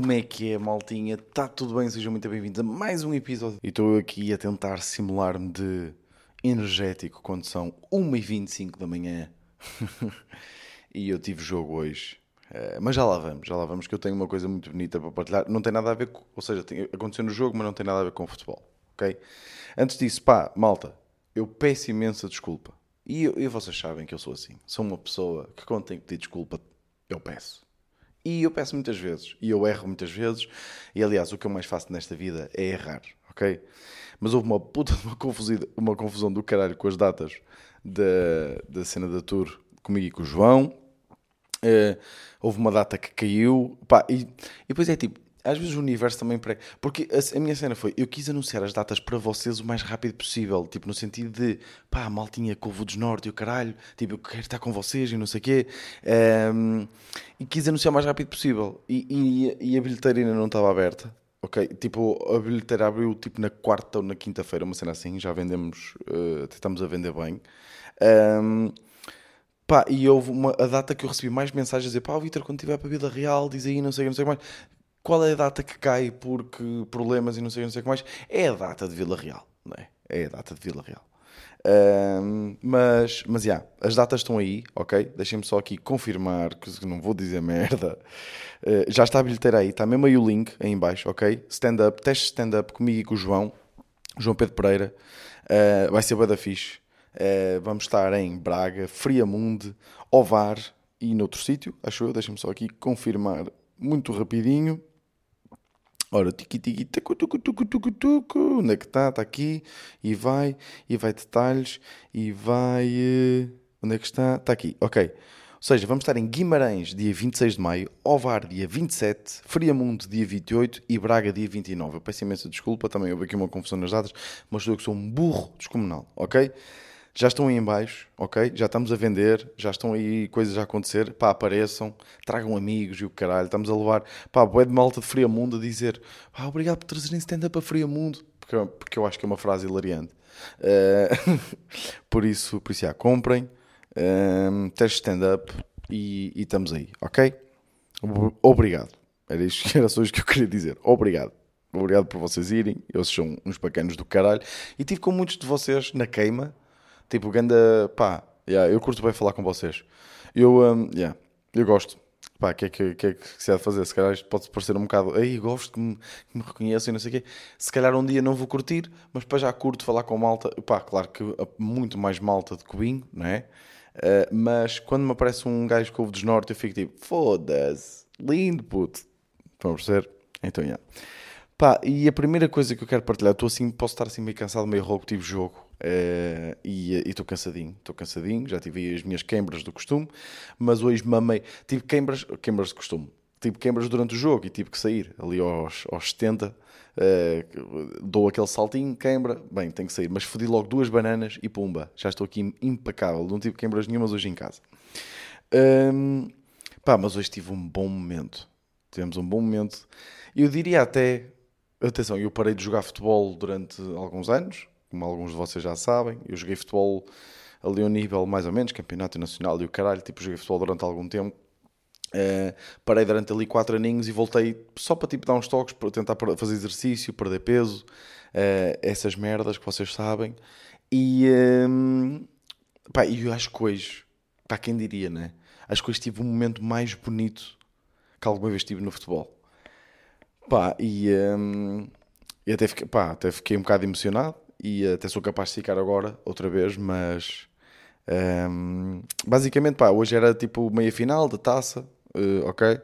Como é que é, maltinha? Está tudo bem? Sejam muito bem-vindos a mais um episódio. E estou aqui a tentar simular-me de energético quando são 1h25 da manhã. e eu tive jogo hoje. Uh, mas já lá vamos, já lá vamos, que eu tenho uma coisa muito bonita para partilhar. Não tem nada a ver com. Ou seja, tem, aconteceu no jogo, mas não tem nada a ver com futebol. Ok? Antes disso, pá, malta, eu peço imensa desculpa. E, eu, e vocês sabem que eu sou assim. Sou uma pessoa que quando tenho que pedir desculpa, eu peço. E eu peço muitas vezes, e eu erro muitas vezes, e aliás, o que eu mais faço nesta vida é errar, ok? Mas houve uma puta uma confusão, uma confusão do caralho com as datas da, da cena da tour comigo e com o João. Uh, houve uma data que caiu, pá, e, e depois é tipo, às vezes o universo também prega. Porque a, a, minha cena foi: eu quis anunciar as datas para vocês o mais rápido possível. Tipo, no sentido de pá, maltinha Covo dos Norte e o caralho, tipo, eu quero estar com vocês e não sei o quê. Um, e quis anunciar o mais rápido possível. E, e, e a bilheteira ainda não estava aberta. Ok, tipo, a bilheteira abriu tipo na quarta ou na quinta-feira, uma cena assim, já vendemos, uh, tentamos a vender bem. Um, pá, e houve uma, a data que eu recebi mais mensagens a dizer, pá, Vitor, quando tiver para a vida real, diz aí, não sei, não sei mais qual é a data que cai porque problemas e não sei, não sei o que mais? É a data de Vila Real, não é? É a data de Vila Real. Um, mas, mas, já, yeah, as datas estão aí, ok? Deixem-me só aqui confirmar que não vou dizer merda. Uh, já está a bilheteira aí, está mesmo aí o link aí em baixo, ok? Stand-up, teste stand-up comigo e com o João, João Pedro Pereira. Uh, vai ser bada fixe. Uh, vamos estar em Braga, Friamunde, Ovar e noutro sítio, acho eu. Deixem-me só aqui confirmar muito rapidinho. Ora, tiqui tiqui tucu tucu tucu tucu tucu. Onde é que está? Está aqui. E vai. E vai detalhes. E vai. Uh, onde é que está? Está aqui. Ok. Ou seja, vamos estar em Guimarães, dia 26 de maio, Ovar, dia 27, Friamundo, dia 28 e Braga, dia 29. Eu peço imensa desculpa, também houve aqui uma confusão nas datas, mas eu que sou um burro descomunal, ok? Já estão aí em baixo, ok? Já estamos a vender, já estão aí coisas a acontecer, pá, apareçam, tragam amigos e o caralho, estamos a levar, pá, bué de malta de Friamundo a dizer, pá, obrigado por trazerem stand-up a Friamundo, porque, porque eu acho que é uma frase hilariante. Uh, por isso, por isso, já, comprem, uh, teste stand-up e, e estamos aí, ok? Obrigado. Era isto era só isto que eu queria dizer. Obrigado. Obrigado por vocês irem. Eles são uns bacanos do caralho. E tive com muitos de vocês na queima Tipo, ganda, pá, yeah, eu curto bem falar com vocês. Eu, um, yeah, eu gosto. Pá, o que, é que, que é que se há de fazer? Se calhar isto pode parecer um bocado, aí gosto que me, que me reconheçam e não sei o quê. Se calhar um dia não vou curtir, mas depois já curto falar com malta. Pá, claro que muito mais malta de cubinho, não é? Uh, mas quando me aparece um gajo com o dos norte, eu fico tipo, foda-se, lindo puto. Estão a perceber? Então, yeah. Pá, e a primeira coisa que eu quero partilhar, estou assim, posso estar assim meio cansado, meio rouco, tive jogo. Uh, e estou cansadinho, estou cansadinho, já tive as minhas queimbras do costume, mas hoje mamei, tive queimbras, queimbras de costume, tive queimbras durante o jogo e tive que sair ali aos, aos 70, uh, eh, dou aquele saltinho, queimbra, bem, tenho que sair, mas fodi logo duas bananas e pumba, já estou aqui impecável, não tive queimbras nenhumas hoje em casa. Um, pá, mas hoje tive um bom momento, tivemos um bom momento, eu diria até, atenção, eu parei de jogar futebol durante alguns anos, como alguns de vocês já sabem. Eu joguei futebol ali a um nível mais ou menos, campeonato nacional e o caralho, tipo, joguei futebol durante algum tempo. Uh, parei durante ali quatro aninhos e voltei só para tipo dar uns toques, para tentar fazer exercício, perder peso, uh, essas merdas que vocês sabem. E, um, pá, eu acho que hoje, para quem diria, né? Acho que hoje tive um momento mais bonito que alguma vez tive no futebol. Pá, e, um, e até, fiquei, pá, até fiquei um bocado emocionado e até sou capaz de ficar agora outra vez, mas um, basicamente pá, hoje era tipo meia final da taça, uh, ok?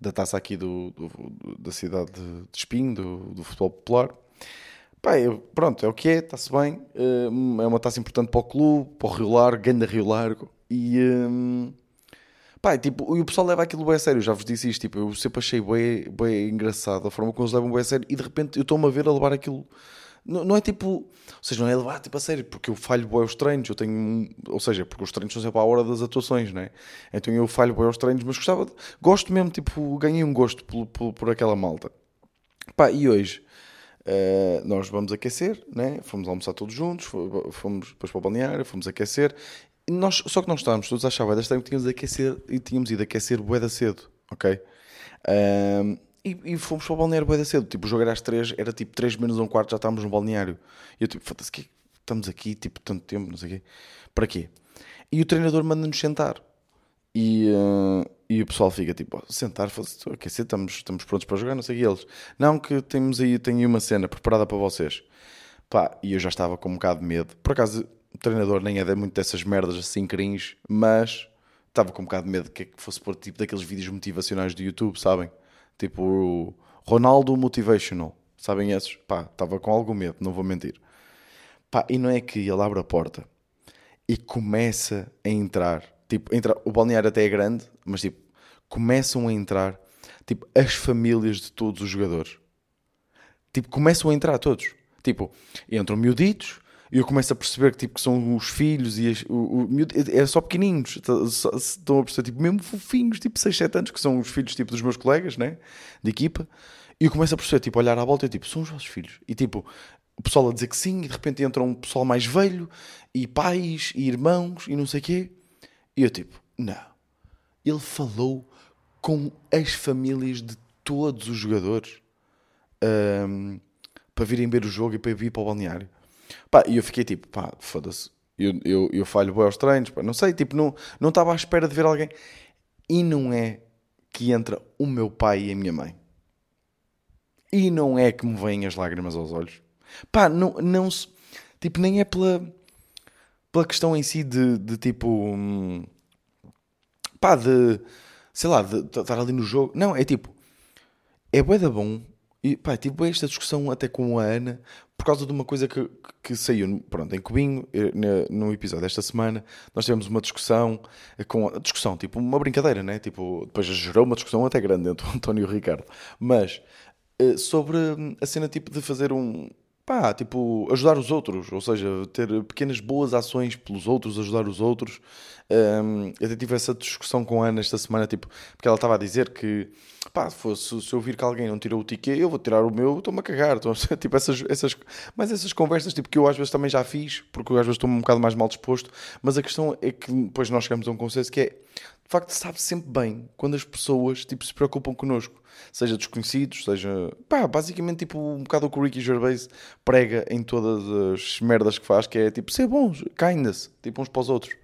Da taça aqui do, do, do da cidade de Espinho, do, do futebol popular. Pá, eu, pronto, é o que é, está-se bem. Uh, é uma taça importante para o clube, para o Rio Largo, Ganda Rio Largo. E, um, pá, tipo, e o pessoal leva aquilo bem a sério, já vos disse isto. Tipo, eu sempre achei bem, bem engraçado a forma como eles levam bem a sério. E de repente eu estou-me a ver a levar aquilo não, não é tipo. Ou seja, não é levar tipo a sério, porque eu falho bem os treinos, eu tenho. Ou seja, porque os treinos são sempre à hora das atuações, não é? Então eu falho bem os treinos, mas gostava. De, gosto mesmo, tipo, ganhei um gosto por, por, por aquela malta. Pá, e hoje. Uh, nós vamos aquecer, né? fomos almoçar todos juntos, fomos depois para o balneário, fomos aquecer. E nós, só que nós estávamos todos a achar que tínhamos, aquecer, e tínhamos ido aquecer bué da cedo, ok? Uh, E, e fomos para o balneário bem cedo. Tipo, o jogo era às 3, era tipo 3 menos um quarto, já estávamos no balneário. E eu tipo, foda-se, que estamos aqui, tipo, tanto tempo, não sei o quê. Para quê? E o treinador manda-nos sentar. E, uh, e o pessoal fica tipo, oh, sentar, foda-se, ok, estamos, estamos prontos para jogar, não sei o que eles. Não, que temos aí, tenho aí uma cena preparada para vocês. Pá, e eu já estava com um bocado de medo. Por acaso, o treinador nem é muito dessas merdas assim cringe, mas estava com um bocado de medo que, é que fosse por tipo daqueles vídeos motivacionais do YouTube, sabem? Tipo Ronaldo Motivational, sabem esses? Pá, estava com algum medo, não vou mentir. Pá, e não é que ele abre a porta e começa a entrar, tipo, entra, o balneário até é grande, mas tipo, começam a entrar tipo as famílias de todos os jogadores. Tipo, começam a entrar todos. Tipo, entram miuditos, e eu começo a perceber que, tipo, que são os filhos e as, o, o, é só pequenininhos, estão a perceber, tipo, mesmo fofinhos, tipo 6, 7 anos, que são os filhos tipo, dos meus colegas, né? De equipa. E eu começo a perceber, tipo, olhar à volta e tipo, são os vossos filhos. E tipo, o pessoal a dizer que sim, e de repente entra um pessoal mais velho, e pais, e irmãos, e não sei o quê. E eu tipo, não. Ele falou com as famílias de todos os jogadores um, para virem ver o jogo e para vir para o balneário. Pá, e eu fiquei tipo, pá, foda-se. Eu, eu, eu falho bem aos treinos, pá, não sei, tipo, não, estava à espera de ver alguém. E não é que entra o meu pai e a minha mãe. E não é que me vêm as lágrimas aos olhos. Pá, não, não se. Tipo, nem é pela, pela questão em si de, de tipo. Hum, pá, de. Sei lá, de estar ali no jogo. Não, é tipo. É bué da bom e pá, tive tipo, esta discussão até com a Ana por causa de uma coisa que, que saiu pronto, em Cubinho, eh, no episódio desta semana. Nós tivemos uma discussão, eh, com a discussão, tipo uma brincadeira, né? Tipo, depois gerou uma discussão até grande entre o António e o Ricardo, mas eh, sobre a cena tipo de fazer um pá, tipo, ajudar os outros, ou seja, ter pequenas boas ações pelos outros, ajudar os outros. Um, eu até tive essa discussão com a Ana esta semana, tipo, porque ela estava a dizer que, pá, se, se eu vir que alguém não tirou o ticket, eu vou tirar o meu, estou-me a cagar. Tipo, essas, essas, mas essas conversas, tipo, que eu às vezes também já fiz, porque eu às vezes estou um bocado mais mal disposto, mas a questão é que depois nós chegamos a um consenso que é, de facto, sabe sempre bem quando as pessoas, tipo, se preocupam connosco seja desconhecidos, seja. pá, basicamente tipo um bocado o que o Ricky Gervais prega em todas as merdas que faz, que é tipo ser bons, kindness, tipo uns para os outros.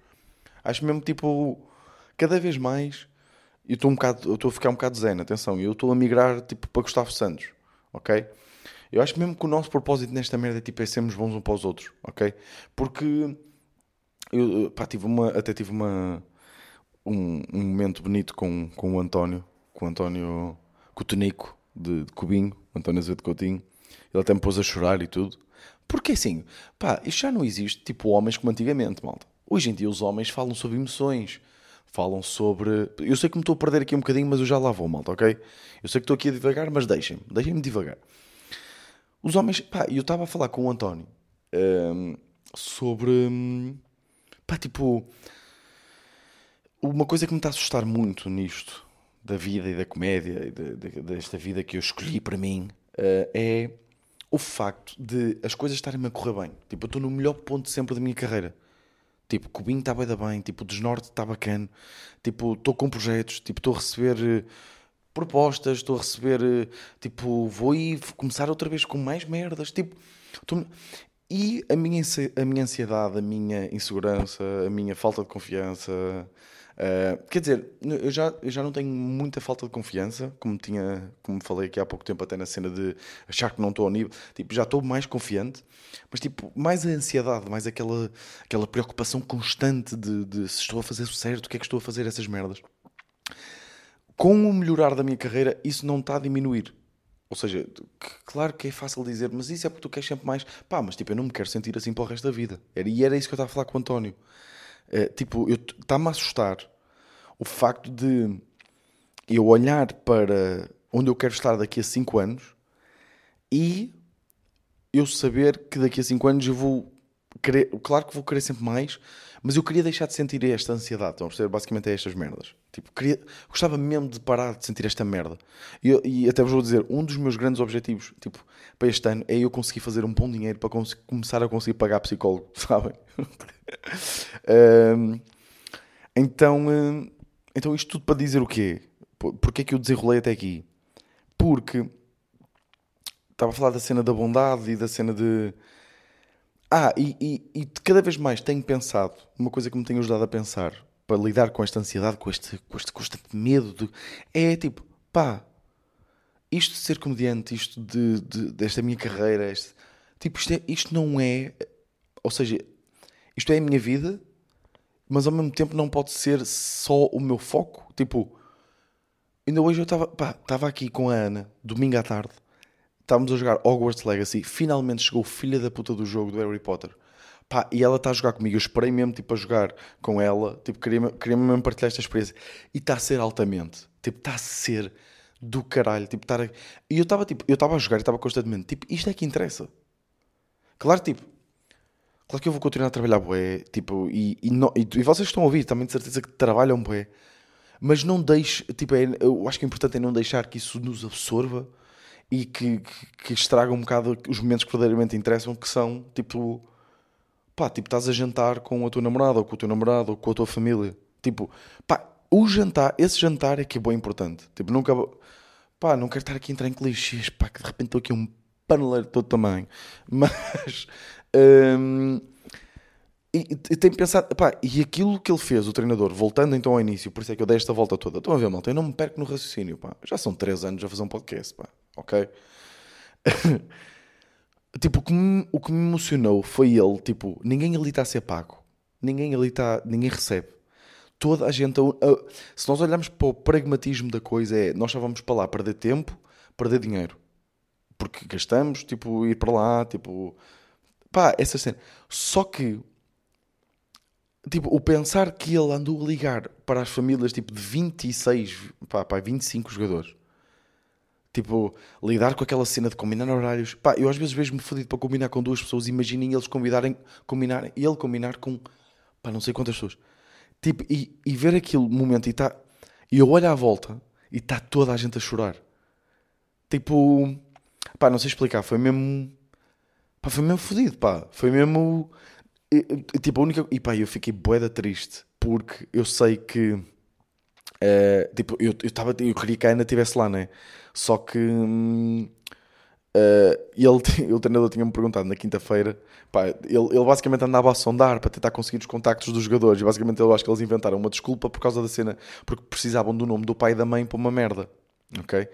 Acho mesmo tipo, cada vez mais. Eu estou um bocado, eu estou a ficar um bocado zen, atenção, eu estou a migrar tipo para Gustavo Santos, ok? Eu acho mesmo que o nosso propósito nesta merda é, tipo, é sermos bons uns para os outros, ok? Porque eu pá, tive uma, até tive uma, um, um momento bonito com, com o António, com o António Cotonico, de, de Cubinho, António Azevedo Coutinho. Ele até me pôs a chorar e tudo. Porque assim, pá, isto já não existe tipo homens como antigamente, malta. Hoje em dia os homens falam sobre emoções, falam sobre. Eu sei que me estou a perder aqui um bocadinho, mas eu já lá vou, malta, ok? Eu sei que estou aqui a devagar, mas deixem-me, deixem-me devagar. Os homens, pá, eu estava a falar com o António um, sobre. Um, pá, tipo. Uma coisa que me está a assustar muito nisto da vida e da comédia e de, de, desta vida que eu escolhi para mim uh, é o facto de as coisas estarem-me a correr bem. Tipo, eu estou no melhor ponto sempre da minha carreira. Tipo, Cubinho está bem bem, tipo, o Desnorte está bacana, tipo, estou com projetos, tipo, estou a receber uh, propostas, estou a receber, uh, tipo, vou ir começar outra vez com mais merdas, tipo, tô... e a minha, a minha ansiedade, a minha insegurança, a minha falta de confiança, Uh, quer dizer, eu já, eu já não tenho muita falta de confiança, como tinha, como falei aqui há pouco tempo, até na cena de achar que não estou ao nível. Tipo, já estou mais confiante, mas tipo, mais a ansiedade, mais aquela, aquela preocupação constante de, de se estou a fazer certo, o que é que estou a fazer essas merdas. Com o melhorar da minha carreira, isso não está a diminuir. Ou seja, claro que é fácil dizer, mas isso é porque tu queres sempre mais. Pá, mas tipo, eu não me quero sentir assim para o resto da vida. E era isso que eu estava a falar com o António. Uh, tipo, está-me a assustar o facto de eu olhar para onde eu quero estar daqui a 5 anos e eu saber que daqui a 5 anos eu vou querer, claro que vou querer sempre mais, mas eu queria deixar de sentir esta ansiedade. Estão a perceber? Basicamente é estas merdas. Tipo, queria, gostava mesmo de parar de sentir esta merda. E, e, até vos vou dizer, um dos meus grandes objetivos tipo, para este ano é eu conseguir fazer um bom dinheiro para começar a conseguir pagar psicólogo, sabem? um, então, um, então, isto tudo para dizer o quê? Porquê é que eu desenrolei até aqui? porque estava a falar da cena da bondade e da cena de. Ah, e, e, e cada vez mais tenho pensado, uma coisa que me tem ajudado a pensar para lidar com esta ansiedade, com este, com este constante medo, de, é tipo, pá, isto de ser comediante, isto de, de desta minha carreira, este, tipo, isto, é, isto não é, ou seja, isto é a minha vida, mas ao mesmo tempo não pode ser só o meu foco. Tipo, ainda hoje eu estava, aqui com a Ana, domingo à tarde, estávamos a jogar Hogwarts Legacy, finalmente chegou o filho da puta do jogo do Harry Potter. Pá, e ela está a jogar comigo, eu esperei mesmo tipo, a jogar com ela, tipo, queria, queria mesmo partilhar esta experiência. E está a ser altamente, tipo, está a ser do caralho, tipo, estar a... E eu estava tipo, eu estava a jogar e estava constantemente, tipo, isto é que interessa. Claro, tipo, claro que eu vou continuar a trabalhar bué, tipo, e, e, não, e, e vocês estão a ouvir, também de certeza que trabalham bué, mas não deixe, tipo, é, eu acho que o importante é não deixar que isso nos absorva e que, que, que estraga um bocado os momentos que verdadeiramente interessam, que são, tipo, pá, tipo, estás a jantar com a tua namorada, ou com o teu namorado, ou com a tua família, tipo, pá, o jantar, esse jantar é que é bem importante, tipo, nunca, pá, não quero estar aqui a entrar em clichês, pá, que de repente estou aqui um paneleiro de todo tamanho, mas... Hum, e, e tenho pensado, pá, e aquilo que ele fez, o treinador, voltando então ao início, por isso é que eu dei esta volta toda. Estão a ver, malta? Eu não me perco no raciocínio, pá. Já são 3 anos a fazer um podcast, pá. Ok? tipo, o que, me, o que me emocionou foi ele, tipo, ninguém ali está a ser pago. Ninguém ali está, ninguém recebe. Toda a gente, a, se nós olharmos para o pragmatismo da coisa, é, nós só vamos para lá perder tempo, perder dinheiro. Porque gastamos, tipo, ir para lá, tipo, pá, essa cena. Só que tipo, o pensar que ele andou a ligar para as famílias tipo de 26, pá, pá 25 jogadores. Tipo, lidar com aquela cena de combinar horários. Pá, eu às vezes vejo-me fodido para combinar com duas pessoas. Imaginem eles combinarem, ele combinar com, pá, não sei quantas pessoas. Tipo, e, e ver aquele momento e tá, e eu olho à volta e está toda a gente a chorar. Tipo, pá, não sei explicar, foi mesmo, pá, foi mesmo fodido, pá. Foi mesmo, e, tipo, a única. E pá, eu fiquei boeda triste porque eu sei que. Uh, tipo, eu, eu, tava, eu queria que a Ana estivesse lá, né? Só que. Uh, ele, o treinador tinha-me perguntado na quinta-feira. Ele, ele basicamente andava a sondar para tentar conseguir os contactos dos jogadores. E basicamente eu acho que eles inventaram uma desculpa por causa da cena, porque precisavam do nome do pai e da mãe para uma merda. Ok?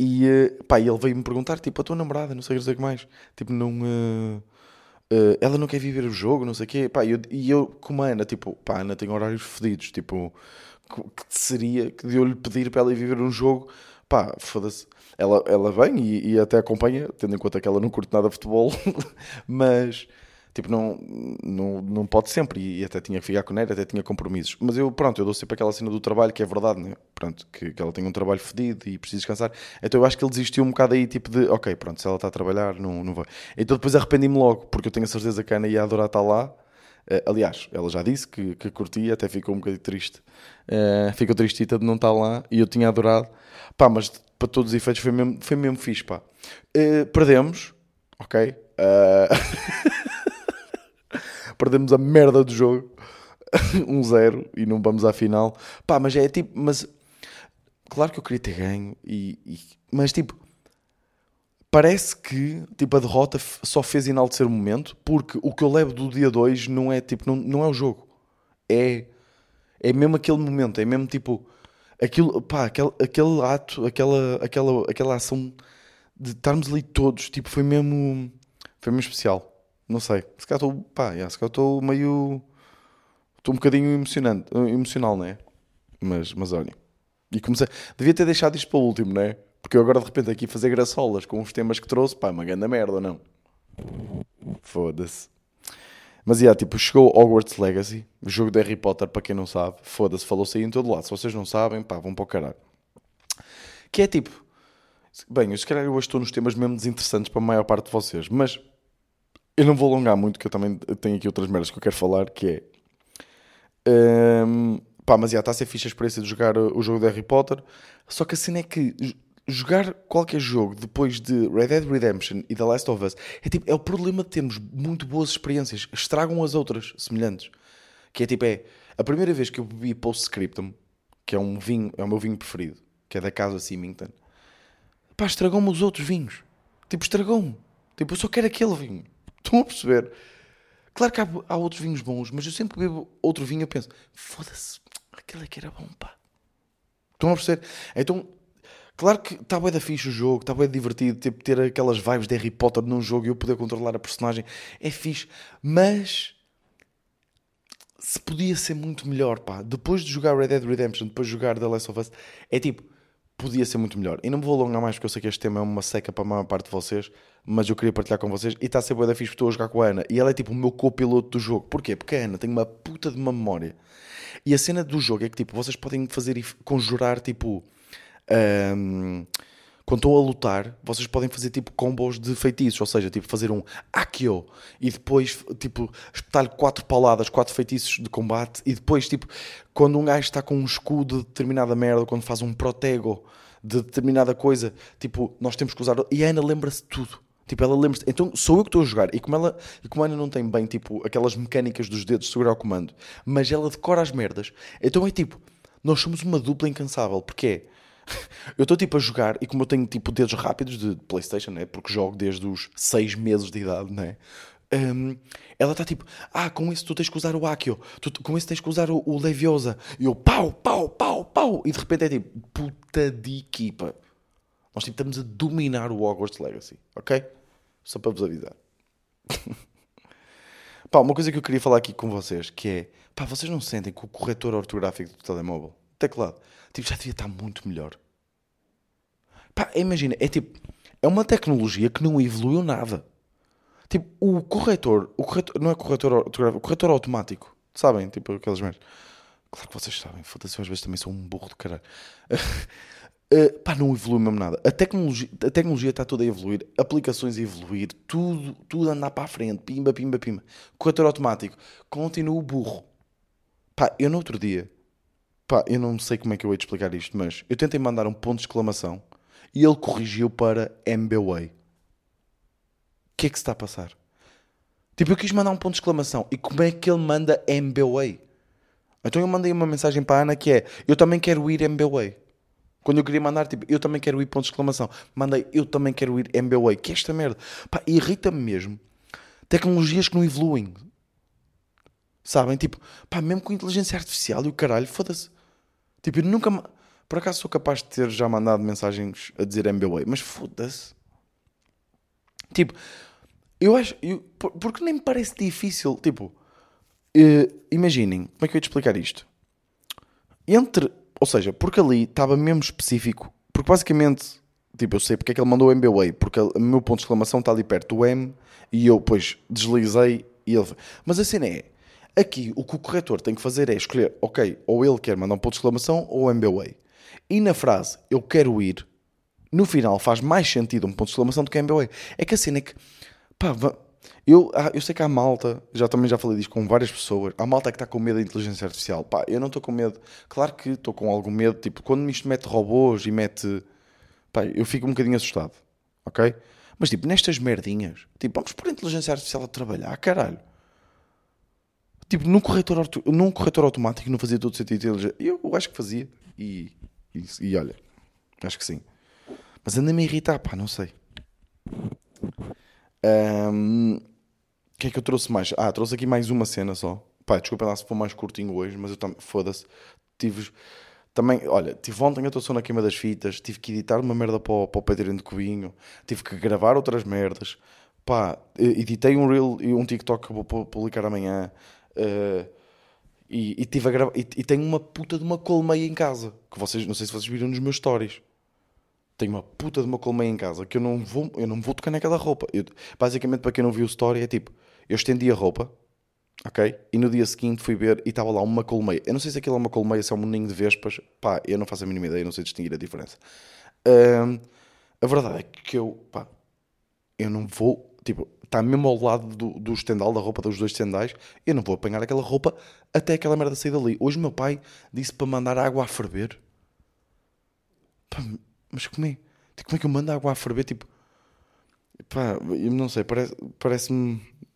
E uh, pá, ele veio-me perguntar, tipo, a tua namorada, não sei o que mais. Tipo, não. Uh, ela não quer viver o jogo, não sei o quê. Pá, eu, e eu, como a Ana, tipo, pá, Ana tem horários fedidos, tipo, que, seria que de eu lhe pedir para ela ir viver um jogo, pá, foda-se. Ela, ela vem e, e, até acompanha, tendo em conta que ela não curte nada de futebol, mas tipo, não, não, não pode sempre, e, até tinha que ficar com ela, até tinha compromissos. Mas eu, pronto, eu dou sempre aquela cena do trabalho, que é verdade, né? Pronto, que, que ela tem um trabalho fedido e precisa descansar. Então eu acho que ele desistiu um bocado aí, tipo de, ok, pronto, se ela está a trabalhar, não, não vai. Então depois arrependi-me logo, porque eu tenho a certeza que a Ana ia adorar estar lá. Uh, aliás, ela já disse que, que curtia, até ficou um bocadinho triste. Uh, ficou tristita de não estar lá e eu tinha adorado. Pá, mas para todos os efeitos foi mesmo, foi mesmo fixe, pá. Uh, perdemos, ok? perdemos a merda do jogo. 1-0 um e não vamos à final. Pá, mas é tipo, mas claro que eu queria ter ganho e, e, mas tipo parece que tipo a derrota só fez enaltecer o momento, porque o que eu levo do dia 2 não é tipo não, não é o jogo. É é mesmo aquele momento, é mesmo tipo aquilo, pá, aquele, aquele ato, aquela aquela aquela ação de estarmos ali todos, tipo, foi mesmo foi mesmo especial. Não sei. Se calhar estou. Pá, yeah, se calhar estou meio. Estou um bocadinho emocionante, emocional, não é? Mas, mas olha. E comecei. Devia ter deixado isto para o último, não é? Porque eu agora de repente aqui fazer graçolas com os temas que trouxe, pá, uma grande merda, não? Foda-se. Mas, yeah, tipo, chegou Hogwarts Legacy, o jogo de Harry Potter, para quem não sabe. Foda-se, falou-se aí em todo lado. Se vocês não sabem, pá, vão para o caralho. Que é tipo. Bem, eu se calhar hoje estou nos temas mesmo desinteressantes para a maior parte de vocês, mas eu não vou alongar muito, que eu também tenho aqui outras merdas que eu quero falar, que é... Um, pá, mas já está a ser fixe a experiência de jogar o jogo de Harry Potter. Só que a cena é que jogar qualquer jogo depois de Red Dead Redemption e The Last of Us é, tipo, é o problema de termos muito boas experiências. Estragam as outras semelhantes. Que é tipo, é... A primeira vez que eu bebi Postscriptum, que é um vinho, é o meu vinho preferido, que é da Casa Symington. Pá, estragou-me os outros vinhos. Tipo, estragou-me. Tipo, eu só quero aquele vinho. Estão a perceber? Claro que há, há outros vinhos bons, mas eu sempre bebo outro vinho eu penso, foda-se, aquele é que era bom, pá. Estão a perceber? Então, claro que está bem da fixe o jogo, está bem divertido, tipo, ter aquelas vibes de Harry Potter num jogo e eu poder controlar a personagem, é fixe, mas se podia ser muito melhor, pá. Depois de jogar Red Dead Redemption, depois de jogar The Last of Us, é tipo, podia ser muito melhor. E não me vou alongar mais porque eu sei que este tema é uma seca para a maior parte de vocês, mas eu queria partilhar com vocês. E está a ser boa da fixe porque estou a jogar com a Ana. E ela é tipo o meu copiloto do jogo. Porquê? Porque a Ana tem uma puta de uma memória. E a cena do jogo é que tipo, vocês podem fazer e conjurar tipo. Um, quando estão a lutar, vocês podem fazer tipo combos de feitiços, ou seja, tipo fazer um Akio e depois tipo espetar-lhe quatro pauladas, quatro feitiços de combate e depois tipo quando um gajo está com um escudo de determinada merda, quando faz um protego de determinada coisa, tipo nós temos que usar e a Ana lembra-se de tudo. Tipo, ela lembra-se. Então sou eu que estou a jogar. E como ela e como a Ana não tem bem, tipo, aquelas mecânicas dos dedos de segurar o comando, mas ela decora as merdas, então é tipo, nós somos uma dupla incansável. Porque é eu estou tipo a jogar e como eu tenho tipo dedos rápidos de Playstation, né? porque jogo desde os 6 meses de idade, né? Um, ela está tipo, ah, com isso tu tens que usar o Akio, tu, com isso tens que usar o, o Leviosa, e eu pau, pau, pau, pau, e de repente é tipo, puta de equipa. Nós tipo, estamos a dominar o Hogwarts Legacy, ok? Só para vos avisar. pá, uma coisa que eu queria falar aqui com vocês, que é, pá, vocês não sentem que o corretor ortográfico do telemóvel, teclado, Tipo, já devia estar muito melhor. Pá, imagina, é tipo, é uma tecnologia que não evoluiu nada. Tipo, o corretor, o corretor não é corretor, o corretor automático, sabem? Tipo, aquelas merdas. Claro que vocês sabem, foda-se, às vezes também sou um burro de caralho. Uh, pá, não evoluiu mesmo nada. A tecnologia, a tecnologia está toda a evoluir, aplicações a evoluir, tudo, tudo andar para a frente, pimba, pimba, pimba. Corretor automático, continua o burro. Pá, eu no outro dia Pá, eu não sei como é que eu hei de explicar isto, mas eu tentei mandar um ponto de exclamação e ele corrigiu para MBWay. O que é que se está a passar? Tipo, eu quis mandar um ponto de exclamação e como é que ele manda MBWay? Então eu mandei uma mensagem para a Ana que é eu também quero ir MBWay. Quando eu queria mandar, tipo, eu também quero ir ponto de exclamação. Mandei eu também quero ir MBWay. Que é esta merda? Pá, irrita-me mesmo. Tecnologias que não evoluem. Sabem? Tipo, pá, mesmo com inteligência artificial e o caralho, foda-se. Tipo, eu nunca. Por acaso sou capaz de ter já mandado mensagens a dizer MBWay, mas foda-se. Tipo, eu acho. Eu, porque nem me parece difícil. Tipo, uh, imaginem, como é que eu ia te explicar isto? Entre. Ou seja, porque ali estava mesmo específico. Porque basicamente, tipo, eu sei porque é que ele mandou o. Porque o meu ponto de exclamação está ali perto do M e eu, depois deslizei e ele. Mas a cena é Aqui o que o corretor tem que fazer é escolher, ok, ou ele quer mandar um ponto de exclamação ou MBWay. E na frase eu quero ir, no final faz mais sentido um ponto de exclamação do que MBWay. É que a cena é que, pá, eu, ah, eu sei que há malta, já também já falei disto com várias pessoas, há malta que está com medo da inteligência artificial. Pá, eu não estou com medo, claro que estou com algum medo, tipo, quando isto mete robôs e mete, pá, eu fico um bocadinho assustado, ok? Mas tipo, nestas merdinhas, tipo, vamos pôr a inteligência artificial a trabalhar, caralho. Tipo, num corretor, num corretor automático não fazia todo sentido. Eu acho que fazia. E, e, e olha, acho que sim. Mas anda-me a irritar, pá, não sei. O um, que é que eu trouxe mais? Ah, trouxe aqui mais uma cena só. Pá, desculpa lá se for mais curtinho hoje, mas eu também, foda-se. Tive, também, olha, tive ontem a atuação na queima das fitas, tive que editar uma merda para o, para o Pedrinho de Cubinho, tive que gravar outras merdas. Pá, editei um reel e um TikTok que vou publicar amanhã. Uh, e, e, tive a gravar, e, e, tenho uma puta de uma colmeia em casa. Que vocês, não sei se vocês viram nos meus stories. Tenho uma puta de uma colmeia em casa que eu não vou, eu não vou tocar naquela roupa. Eu, basicamente, para quem não viu o story, é tipo: eu estendi a roupa, ok? E no dia seguinte fui ver e estava lá uma colmeia. Eu não sei se aquilo é uma colmeia, se é um ninho de vespas. Pá, eu não faço a mínima ideia, não sei distinguir a diferença. A verdade é que eu, pá, eu não vou, tipo, está mesmo ao lado do, do estendal, da roupa dos dois estendais, eu não vou apanhar aquela roupa até aquela merda sair dali. Hoje meu pai disse para mandar água a ferver. Pá, mas como é? Tipo, como é que eu mando água a ferver? Tipo, pá, eu não sei, parece-me, parece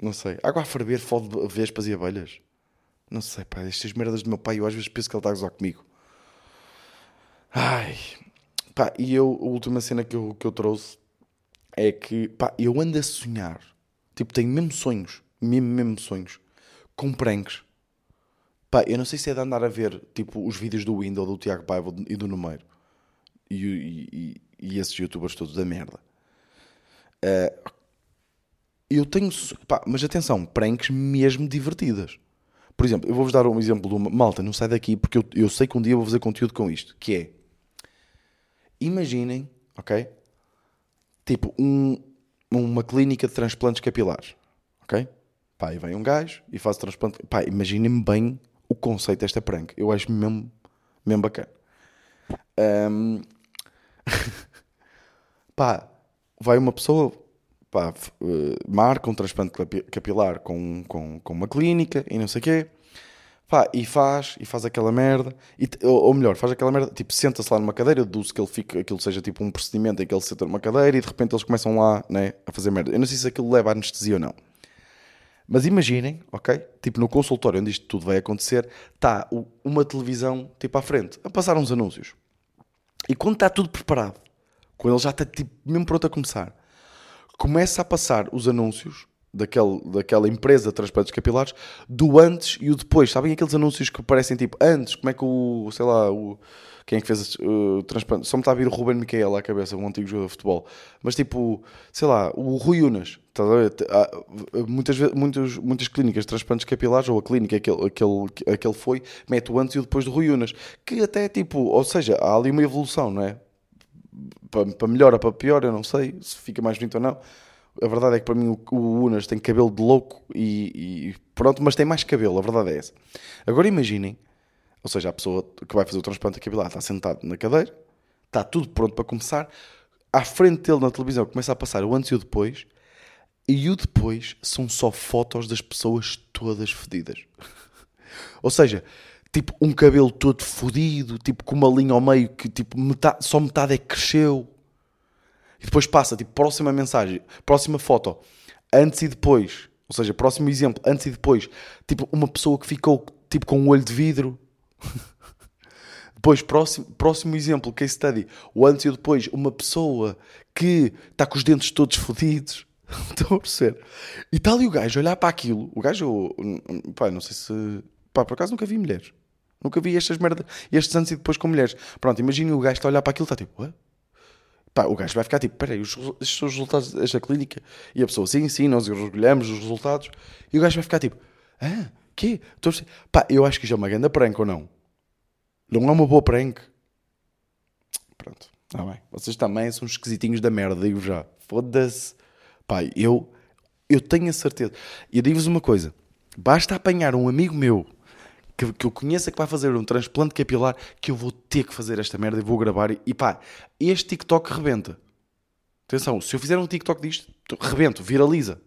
não sei, água a ferver fode vespas e abelhas. Não sei, pá, estas merdas do meu pai, eu às vezes penso que ele está a gozar comigo. Ai, Pá, e eu, a última cena que eu, que eu trouxe é que, pá, eu ando a sonhar. Tipo, tenho mesmo sonhos, mesmo, mesmo sonhos, com pranks. Pá, eu não sei se é de andar a ver, tipo, os vídeos do Windows, do Tiago Paiva e do Numeiro. E, e, e, e esses youtubers todos da merda. Uh, eu tenho. Pá, mas atenção, pranks mesmo divertidas. Por exemplo, eu vou-vos dar um exemplo de uma. Malta, não sai daqui porque eu, eu sei que um dia vou fazer conteúdo com isto. Que é. Imaginem, ok? Tipo, um, uma clínica de transplantes capilares. Ok? Pá, aí vem um gajo e faz transplante. Pá, imaginem-me bem o conceito desta prank. Eu acho mesmo, mesmo bacana. Um... pá, vai uma pessoa, pá, eh, marca um transplante capilar com, com, com uma clínica e não sei o quê. Pá, e faz, e faz aquela merda, e, ou, ou melhor, faz aquela merda, tipo, senta-se lá numa cadeira, eu que ele fica, aquilo seja tipo um procedimento em que ele senta numa cadeira e de repente eles começam lá, né, a fazer merda. Eu não sei se aquilo leva anestesia ou não. Mas imaginem, ok? Tipo, no consultório onde isto tudo vai acontecer, está uma televisão, tipo, à frente, a passar uns anúncios. E quando está tudo preparado, quando ele já está, tipo, mesmo pronto a começar, começa a passar os anúncios daquele, daquela empresa de transplantes capilares do antes e o depois. Sabem aqueles anúncios que parecem tipo antes? Como é que o, sei lá, o, quem é que fez o transplante? Só me está a vir o Ruben Miquel à cabeça, um antigo jogador de futebol. Mas tipo, sei lá, o Rui Unas. Tá muitas, muitas, muitas clínicas de transplantes capilares, ou a clínica aquele, aquele, aquele foi, mete o antes e o depois do Rui Unas. Que até tipo, ou seja, há ali uma evolução, não é? Para, para melhor ou para pior, eu não sei se fica mais bonito ou não a verdade é que para mim o, Unas tem cabelo de louco e, e, pronto, mas tem mais cabelo, a verdade é essa. Agora imaginem, ou seja, a pessoa que vai fazer o transplante capilar está sentado na cadeira, está tudo pronto para começar, à frente dele na televisão começa a passar o antes e o depois, e o depois são só fotos das pessoas todas fedidas. ou seja, tipo um cabelo todo fodido, tipo com uma linha ao meio que tipo metade, só metade é que cresceu e depois passa, tipo, próxima mensagem, próxima foto, antes e depois. Ou seja, próximo exemplo, antes e depois. Tipo, uma pessoa que ficou, tipo, com um olho de vidro. depois, próximo, próximo exemplo, case study. O antes e o depois. Uma pessoa que está com os dentes todos fodidos. Estão a perceber? E está ali o gajo olhar para aquilo. O gajo, pá, não sei se. Pá, por acaso nunca vi mulheres. Nunca vi estas merdas, estes antes e depois com mulheres. Pronto, imagina o gajo está a olhar para aquilo e está tipo, Ué? Pá, o gajo vai ficar tipo, peraí, estes são os resultados desta clínica? E a pessoa, sim, sim, nós orgulhamos os resultados. E o gajo vai ficar tipo, ah, quê? Estou Pá, eu acho que já é uma grande prank ou não? Não é uma boa prank? Pronto, está bem. Vocês também são esquisitinhos da merda, digo já. Foda-se. Pá, eu, eu tenho a certeza. E eu digo-vos uma coisa. Basta apanhar um amigo meu que, que eu conheça que vai fazer um transplante capilar, que eu vou ter que fazer esta merda e vou gravar. E, e pá, este TikTok rebenta. Atenção, se eu fizer um TikTok disto, rebento, viraliza.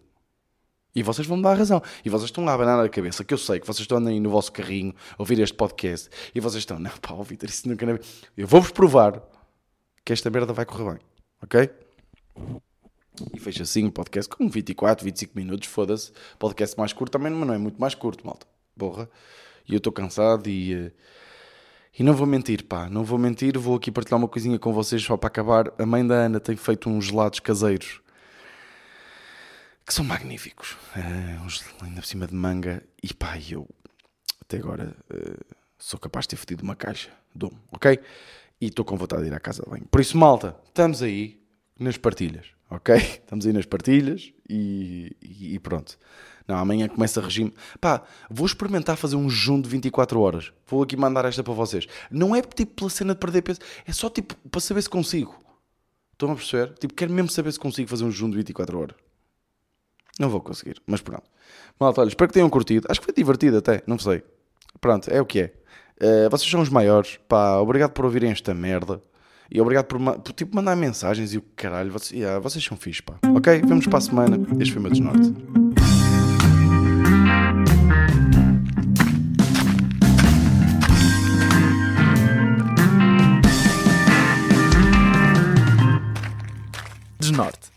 E vocês vão me dar a razão. E vocês estão lá a abanar a cabeça, que eu sei que vocês estão aí no vosso carrinho a ouvir este podcast. E vocês estão, não, pá, ouvir isso nunca na Eu vou-vos provar que esta merda vai correr bem. Ok? E fecha assim o podcast com 24, 25 minutos. Foda-se. Podcast mais curto também, mas não é muito mais curto, malta. Porra e eu estou cansado e. Eh, e não vou mentir, pá, não vou mentir, vou aqui partilhar uma coisinha com vocês só para acabar. A mãe da Ana tem feito uns gelados caseiros que são magníficos. Uh, uns ainda por cima de manga. E pá, eu até agora uh, sou capaz de ter fedido uma caixa. Dom, ok? E estou com vontade de ir à casa de banho. Por isso, malta, estamos aí nas partilhas, ok? Estamos aí nas partilhas e, e, pronto. Não, amanhã começa regime. Pá, vou experimentar fazer um jejum de 24 horas. Vou aqui mandar esta para vocês. Não é tipo pela cena de perder peso, é só tipo para saber se consigo. Estão a perceber? Tipo, quero mesmo saber se consigo fazer um jejum de 24 horas. Não vou conseguir, mas pronto. Malta, olha, espero que tenham curtido. Acho que foi divertido até, não sei. Pronto, é o que é. Uh, vocês são os maiores. Pá, obrigado por ouvirem esta merda. E obrigado por, por tipo, mandar mensagens e o caralho. Vocês, yeah, vocês são fixos, pá. Ok? Vemos para a semana. Este foi o meu desnorte. Norte.